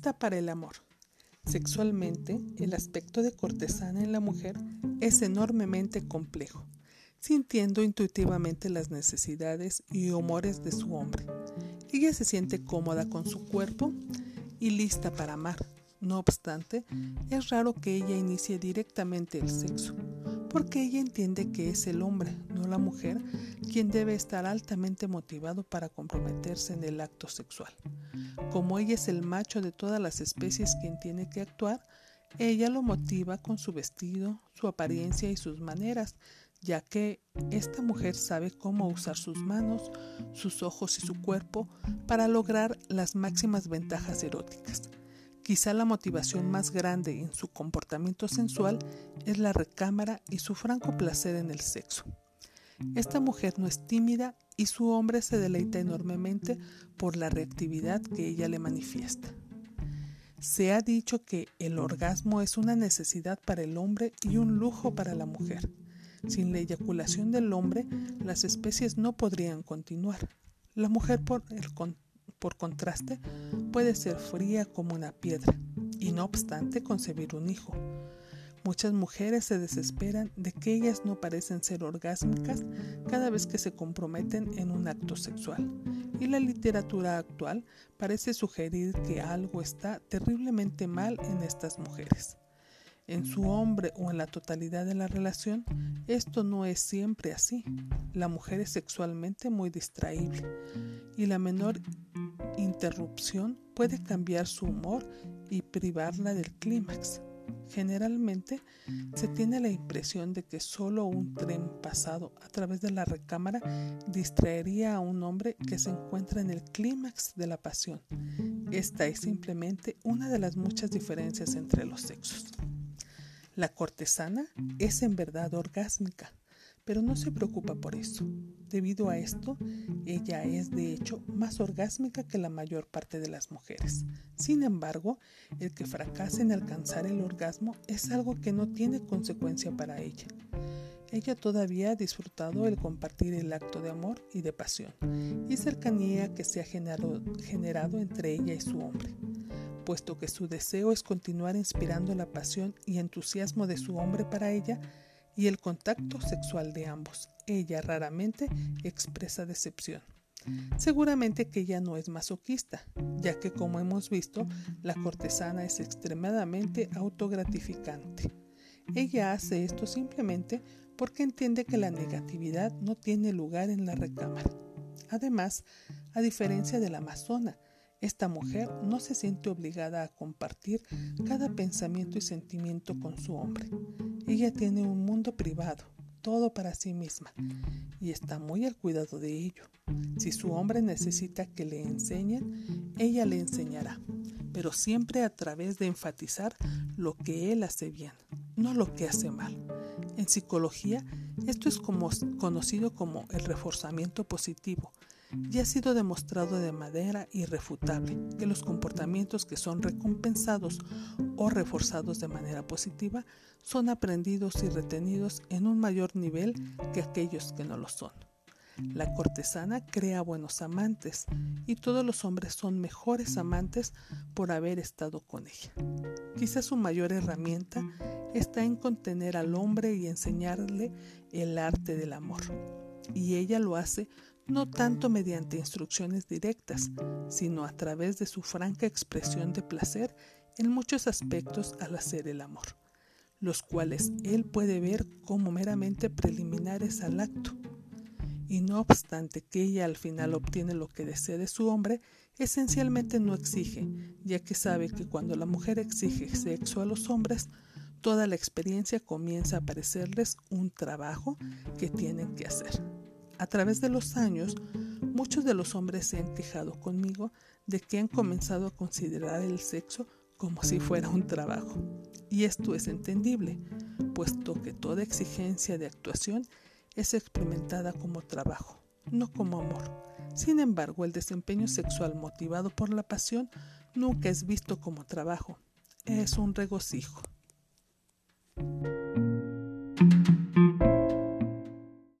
Lista para el amor. Sexualmente, el aspecto de cortesana en la mujer es enormemente complejo, sintiendo intuitivamente las necesidades y humores de su hombre. Ella se siente cómoda con su cuerpo y lista para amar. No obstante, es raro que ella inicie directamente el sexo, porque ella entiende que es el hombre, no la mujer, quien debe estar altamente motivado para comprometerse en el acto sexual. Como ella es el macho de todas las especies quien tiene que actuar, ella lo motiva con su vestido, su apariencia y sus maneras, ya que esta mujer sabe cómo usar sus manos, sus ojos y su cuerpo para lograr las máximas ventajas eróticas. Quizá la motivación más grande en su comportamiento sensual es la recámara y su franco placer en el sexo. Esta mujer no es tímida y su hombre se deleita enormemente por la reactividad que ella le manifiesta. Se ha dicho que el orgasmo es una necesidad para el hombre y un lujo para la mujer. Sin la eyaculación del hombre, las especies no podrían continuar. La mujer, por, por contraste, puede ser fría como una piedra y no obstante concebir un hijo. Muchas mujeres se desesperan de que ellas no parecen ser orgásmicas cada vez que se comprometen en un acto sexual, y la literatura actual parece sugerir que algo está terriblemente mal en estas mujeres. En su hombre o en la totalidad de la relación, esto no es siempre así. La mujer es sexualmente muy distraíble y la menor interrupción puede cambiar su humor y privarla del clímax. Generalmente se tiene la impresión de que solo un tren pasado a través de la recámara distraería a un hombre que se encuentra en el clímax de la pasión. Esta es simplemente una de las muchas diferencias entre los sexos. La cortesana es en verdad orgásmica, pero no se preocupa por eso. Debido a esto, ella es de hecho más orgásmica que la mayor parte de las mujeres. Sin embargo, el que fracase en alcanzar el orgasmo es algo que no tiene consecuencia para ella. Ella todavía ha disfrutado el compartir el acto de amor y de pasión y cercanía que se ha generado, generado entre ella y su hombre puesto que su deseo es continuar inspirando la pasión y entusiasmo de su hombre para ella, y el contacto sexual de ambos. Ella raramente expresa decepción. Seguramente que ella no es masoquista, ya que como hemos visto, la cortesana es extremadamente autogratificante. Ella hace esto simplemente porque entiende que la negatividad no tiene lugar en la recámara. Además, a diferencia de la amazona, esta mujer no se siente obligada a compartir cada pensamiento y sentimiento con su hombre. Ella tiene un mundo privado, todo para sí misma, y está muy al cuidado de ello. Si su hombre necesita que le enseñen, ella le enseñará, pero siempre a través de enfatizar lo que él hace bien, no lo que hace mal. En psicología, esto es conocido como el reforzamiento positivo, ya ha sido demostrado de manera irrefutable que los comportamientos que son recompensados o reforzados de manera positiva son aprendidos y retenidos en un mayor nivel que aquellos que no lo son. La cortesana crea buenos amantes y todos los hombres son mejores amantes por haber estado con ella. Quizás su mayor herramienta está en contener al hombre y enseñarle el arte del amor. Y ella lo hace no tanto mediante instrucciones directas, sino a través de su franca expresión de placer en muchos aspectos al hacer el amor, los cuales él puede ver como meramente preliminares al acto. Y no obstante que ella al final obtiene lo que desea de su hombre, esencialmente no exige, ya que sabe que cuando la mujer exige sexo a los hombres, toda la experiencia comienza a parecerles un trabajo que tienen que hacer. A través de los años, muchos de los hombres se han quejado conmigo de que han comenzado a considerar el sexo como si fuera un trabajo. Y esto es entendible, puesto que toda exigencia de actuación es experimentada como trabajo, no como amor. Sin embargo, el desempeño sexual motivado por la pasión nunca es visto como trabajo, es un regocijo.